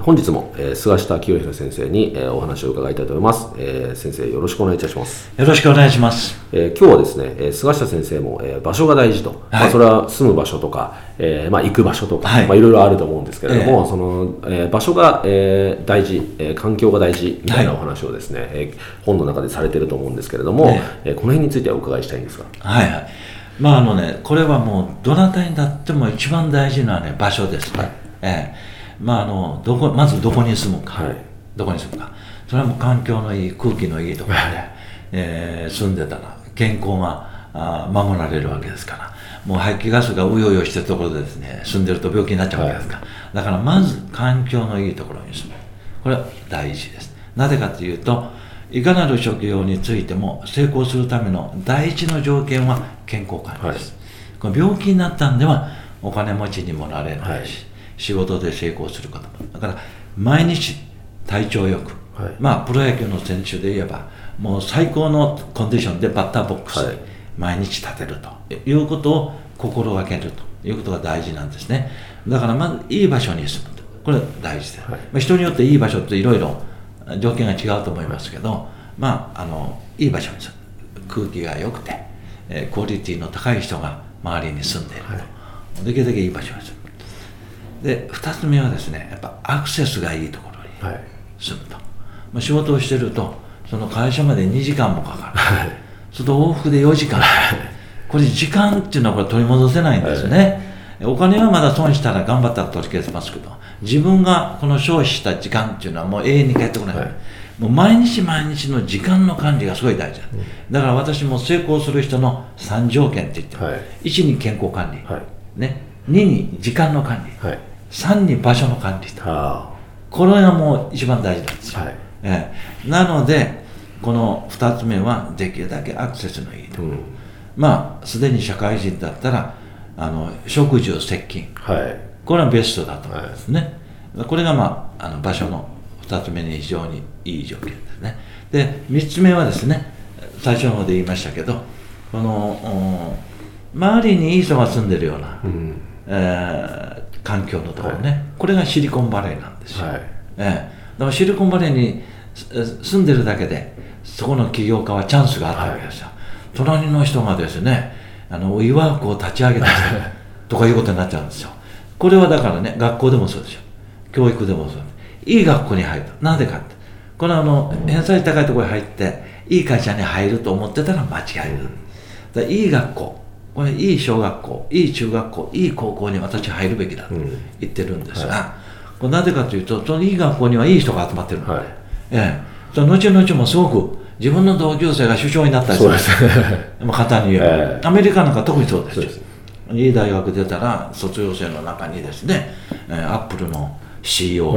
本日も、えー、菅下清弘先生に、えー、お話を伺いたいと思います、えー、先生よろしくお願いいたします。よろしくお願いします、え今日はですね、え菅下先生も、え場所が大事と、はい、まあ、それは住む場所とか、えまあ、行く場所とか、はい。まあ、いろいろあると思うんですけれども、えー、その、え場所が、え大事、え環境が大事みたいなお話をですね、はい、え本の中でされてると思うんですけれども、えこの辺についてはお伺いしたいんですが。はいはい。まああのねこれはもうどなたにだっても一番大事なね場所ですね、はい、ええまあ、あのどこまずどこに住むか、はい、どこに住むか。それはもう環境のいい空気のいいところで、えー、住んでたら健康があ守られるわけですから。もう排気ガスがうようよしてるところでですね住んでると病気になっちゃうわけですから、はい、だからまず環境のいいところに住む。これは大事です。なぜかというといかなる職業についても成功するための第一の条件は健康管理です、はい、この病気になったんではお金持ちにもなれないし、仕事で成功することだから毎日体調よく、はい、まあプロ野球の選手で言えばもう最高のコンディションでバッターボックスで毎日立てると。いうことを心がけるということが大事なんですね。だからまずいい場所に住むと。これ大事で、はい、まあ、人によっていい場所っていろいろ条件が違うと思いますけど、まああのいい場所に住む。空気が良くて、えー、クオリティの高い人が周りに住んでいると、はい、できるだけいい場所に住むで2つ目はですねやっぱアクセスがいいところに住むと、はい、まあ、仕事をしてるとその会社まで2時間もかかる、はい、それと往復で4時間、これ時間っていうのはこれ取り戻せないんですよね、お金はまだ損したら頑張ったら取り消せますけど自分がこの消費した時間っていうのはもう永遠に返ってこない、はい、もう毎日毎日の時間の管理がすごい大事だ、うん、だから私も成功する人の3条件って言って、はい、1に健康管理、はい、ね、2に時間の管理、はい、3に場所の管理と。これがもう一番大事なんですよ、はい、ええ、なのでこの2つ目はできるだけアクセスのいいと、うん、まあすでに社会人だったらあの食住接近、はい、これはベストだと思いますね、はい、これが、まあ、あの場所の2つ目に非常にいい条件ですね。で3つ目はですね最初の方で言いましたけどこの周りにいい人が住んでるような、うん。えー、環境のところね、はい、これがシリコンバレーなんですよ、はい、えー、だからシリコンバレーに住んでるだけでそこの起業家はチャンスがあったわけですよ、はい、隣の人がですねあのいわくを立ち上げた とかいうことになっちゃうんですよ。これはだからね学校でもそうでしょ教育でもそういい学校に入るなぜかって。これはあの偏差値高いところに入っていい会社に入ると思ってたら間違いだいい学校これいい小学校いい中学校いい高校に私入るべきだと言ってるんですが、うんはい、これなぜかというとそのいい学校にはいい人が集まってるの。で、はい、ええ、その後々もすごく自分の同級生が首相になったりする。んです。簡単に言えば、えアメリカなんか特にそうですです。いい大学出たら卒業生の中にですね、えー、アップルの CEO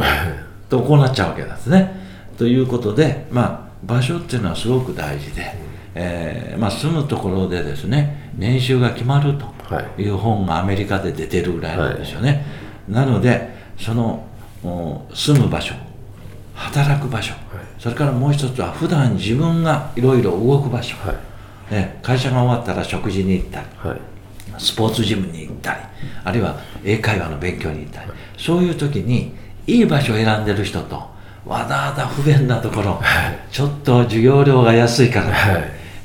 とこうなっちゃうわけですね。ということで、まあ、場所っていうのはすごく大事で。えーまあ、住むところでですね年収が決まるとい。う本がアメリカで出てるぐらいなんですよね、はい、なのでその住む場所働く場所、はい、それからもう一つは普段自分がいろいろ動く場所、はい、ね、会社が終わったら食事に行ったり、スポーツジムに行ったりあるいは英会話の勉強に行ったり、そういう時にいい場所を選んでる人とわざわざ不便なところ、ちょっと授業料が安いから、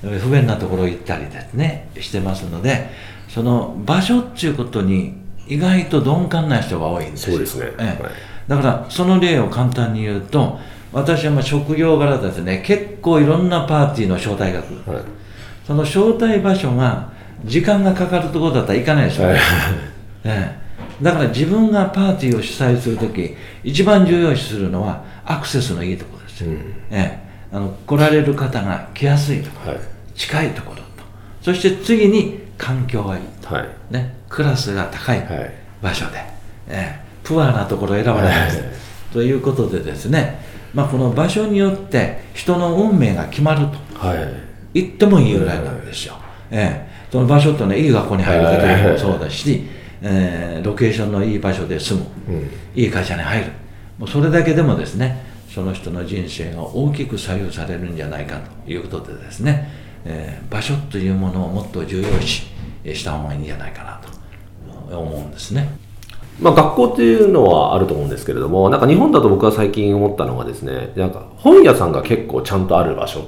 不便なところ行ったりですねしてますのでその場所っていうことに意外と鈍感な人が多いんですよ。そうですね、ええ、だからその例を簡単に言うと私はまあ職業柄ですね結構いろんなパーティーの招待額、はい、その招待場所が時間がかかるところだったら行かないでしょ、はい、ええ、だから自分がパーティーを主催する時一番重要視するのはアクセスのいいところですよ、うん、ええ、あの来られる方が来やすいと。ころ、はい、近いところと。そして次に環境がいいと、はい、ね、クラスが高い場所で、ええ、プアなところを選ばれます、ということでですね。まあ、この場所によって人の運命が決まると。言ってもいいぐらいなんですよ、ええ、その場所ってねいい学校に入る方もそうだし、えー、ロケーションのいい場所で住む、うん、いい会社に入る。もうそれだけでもですねその人の人生が大きく左右されるんじゃないかということでですね、えー、場所というものをもっと重要視した方がいいんじゃないかなと思うんですね。まあ、学校っていうのはあると思うんですけれどもなんか日本だと僕は最近思ったのがですねなんか本屋さんが結構ちゃんとある場所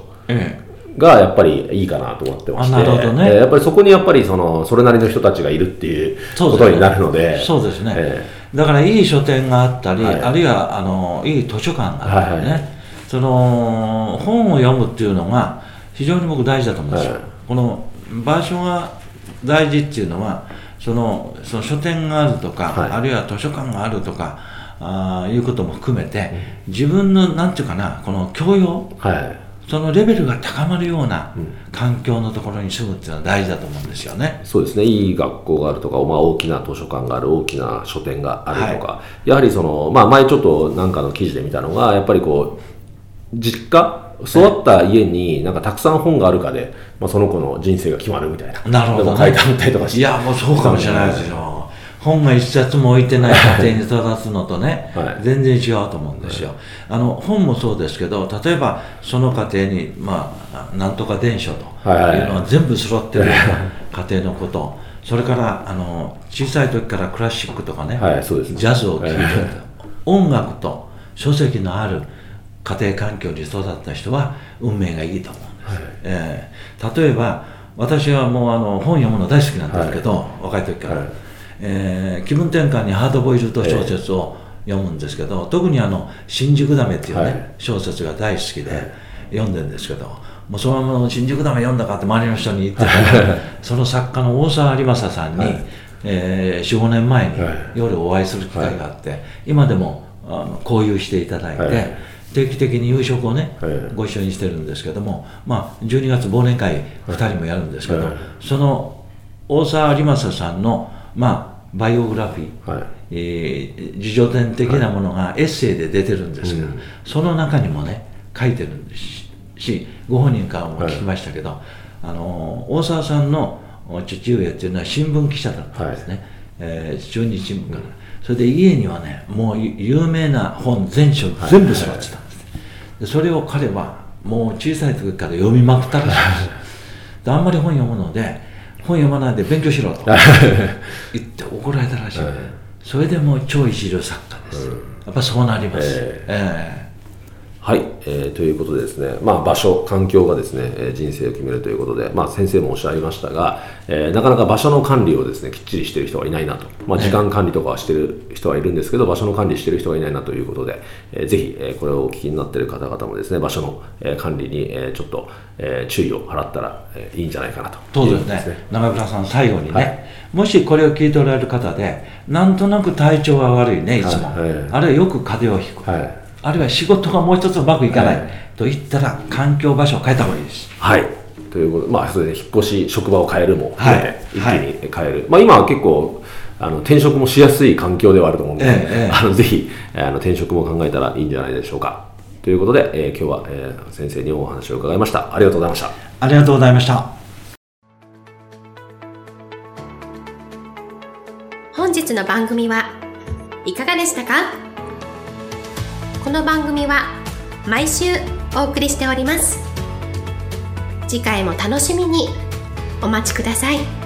がやっぱりいいかなと思ってまして、ね、やっぱりそこにやっぱりそのそれなりの人たちがいるっていうことになるのでそうですね、えー、だからいい書店があったり、はい、あるいはあのいい図書館があったりね、はいはい、その本を読むっていうのが非常に僕大事だと思うんですよ、はい、この場所が大事っていうのはそのその書店があるとか、はい、あるいは図書館があるとかあいうことも含めて、自分のなんていうかなこの教養、はい、そのレベルが高まるような環境のところに住むっていうのは大事だと思うんですよね。そうですね。いい学校があるとか、まあ、大きな図書館がある、大きな書店があるとか、はい、やはりその、まあ、前ちょっとなんかの記事で見たのが、やっぱりこう、実家育った家になんかたくさん本があるかで、まあ、その子の人生が決まるみたいな。なるほど、ね、書いてあったりとかして。いや、もうそうかもしれないですよ。本が一冊も置いてない家庭に育つのとね、はい、全然違うと思うんですよ、はい、あの本もそうですけど例えばその家庭に、まあ、なんとか伝書というのは全部揃ってるような家庭のこと。それからあの小さい時からクラシックとかね、はい、ねジャズを聴いてる、音楽と書籍のある家庭環境に育った人は運命がいいと思うんです、はい、えー、例えば私はもうあの本読むの大好きなんですけど、はい、若い時から、はい、えー、気分転換にハードボイルド小説を読むんですけど、特にあの「新宿ダメ」っていうね、小説が大好きで読んでるんですけど、もうそのまま「新宿ダメ読んだか」って周りの人に言ってたら、その作家の大沢有正さんに、はい、えー、45年前に夜お会いする機会があって、今でもあの交流していただいて。定期的に夕食をね、ご一緒にしてるんですけども、まあ、12月忘年会2人もやるんですけど、その大沢有正さんの、まあ、バイオグラフィー、はい、えー、自叙伝的なものがエッセイで出てるんですが、はいその中にもね書いてるんですしご本人からも聞きましたけど、はい、あの大沢さんの父上っていうのは新聞記者だったんですね、はい、えー、中日新聞から。それで家にはねもう有名な本全書全部揃ってたんです、でそれを彼はもう小さい時から読みまくった あんまり本読むので本読まないで勉強しろと。言って怒られたらしい、それでもう超一流作家です、やっぱそうなります、えー、えーはい、えー、ということでですね、まあ、場所、環境がですね、えー、人生を決めるということで、まあ、先生もおっしゃいましたが、えー、なかなか場所の管理をですね、きっちりしている人はいないなと。まあ、時間管理とかはしてる人はいるんですけど、場所の管理している人はいないなということで、えー、ぜひ、えー、これをお聞きになっている方々もですね、場所の、えー、管理に、えー、ちょっと、えー、注意を払ったら、えー、いいんじゃないかなとそうですね。長倉さん、最後にね、はい、もしこれを聞いておられる方で、なんとなく体調が悪いね、いつも。はい、あるいはよく風邪をひく。はいあるいは仕事がもう一つうまくいかない、はい、といったら環境場所を変えた方がいいです。はい。ということまあ、それで引っ越し職場を変えるも含めて、一気に変える、はい、まあ、今は結構あの転職もしやすい環境ではあると思うので、ええ、あのぜひあの転職も考えたらいいんじゃないでしょうか。ということで、えー、今日は、えー、先生にお話を伺いました。ありがとうございました。ありがとうございました。本日の番組はいかがでしたか？この番組は毎週お送りしております次回も楽しみにお待ちください。